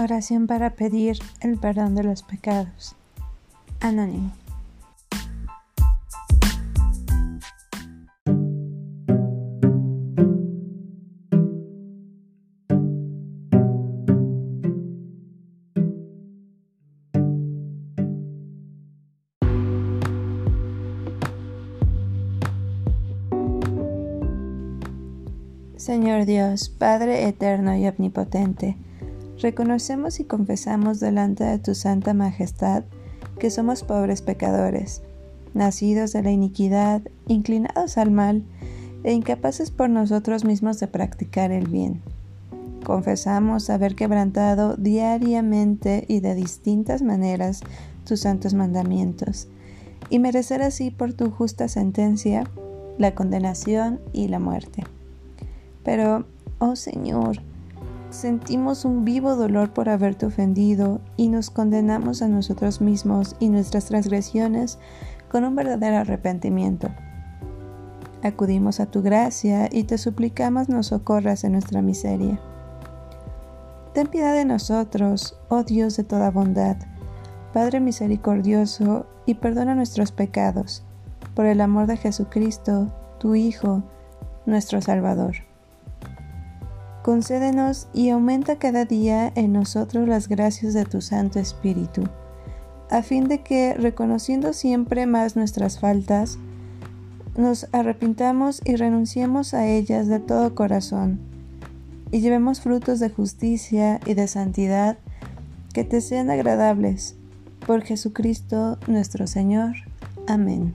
Oración para pedir el perdón de los pecados. Anónimo. Señor Dios, Padre eterno y omnipotente, reconocemos y confesamos delante de tu Santa Majestad que somos pobres pecadores, nacidos de la iniquidad, inclinados al mal e incapaces por nosotros mismos de practicar el bien. Confesamos haber quebrantado diariamente y de distintas maneras tus santos mandamientos, y merecer así por tu justa sentencia la condenación y la muerte. Pero, oh Señor, sentimos un vivo dolor por haberte ofendido y nos condenamos a nosotros mismos y nuestras transgresiones con un verdadero arrepentimiento. Acudimos a tu gracia y te suplicamos nos socorras en nuestra miseria. Ten piedad de nosotros, oh Dios de toda bondad, Padre misericordioso, y perdona nuestros pecados, por el amor de Jesucristo, tu Hijo, nuestro Salvador concédenos y aumenta cada día en nosotros las gracias de tu Santo Espíritu, a fin de que, reconociendo siempre más nuestras faltas, nos arrepintamos y renunciemos a ellas de todo corazón, y llevemos frutos de justicia y de santidad que te sean agradables. Por Jesucristo nuestro Señor. Amén.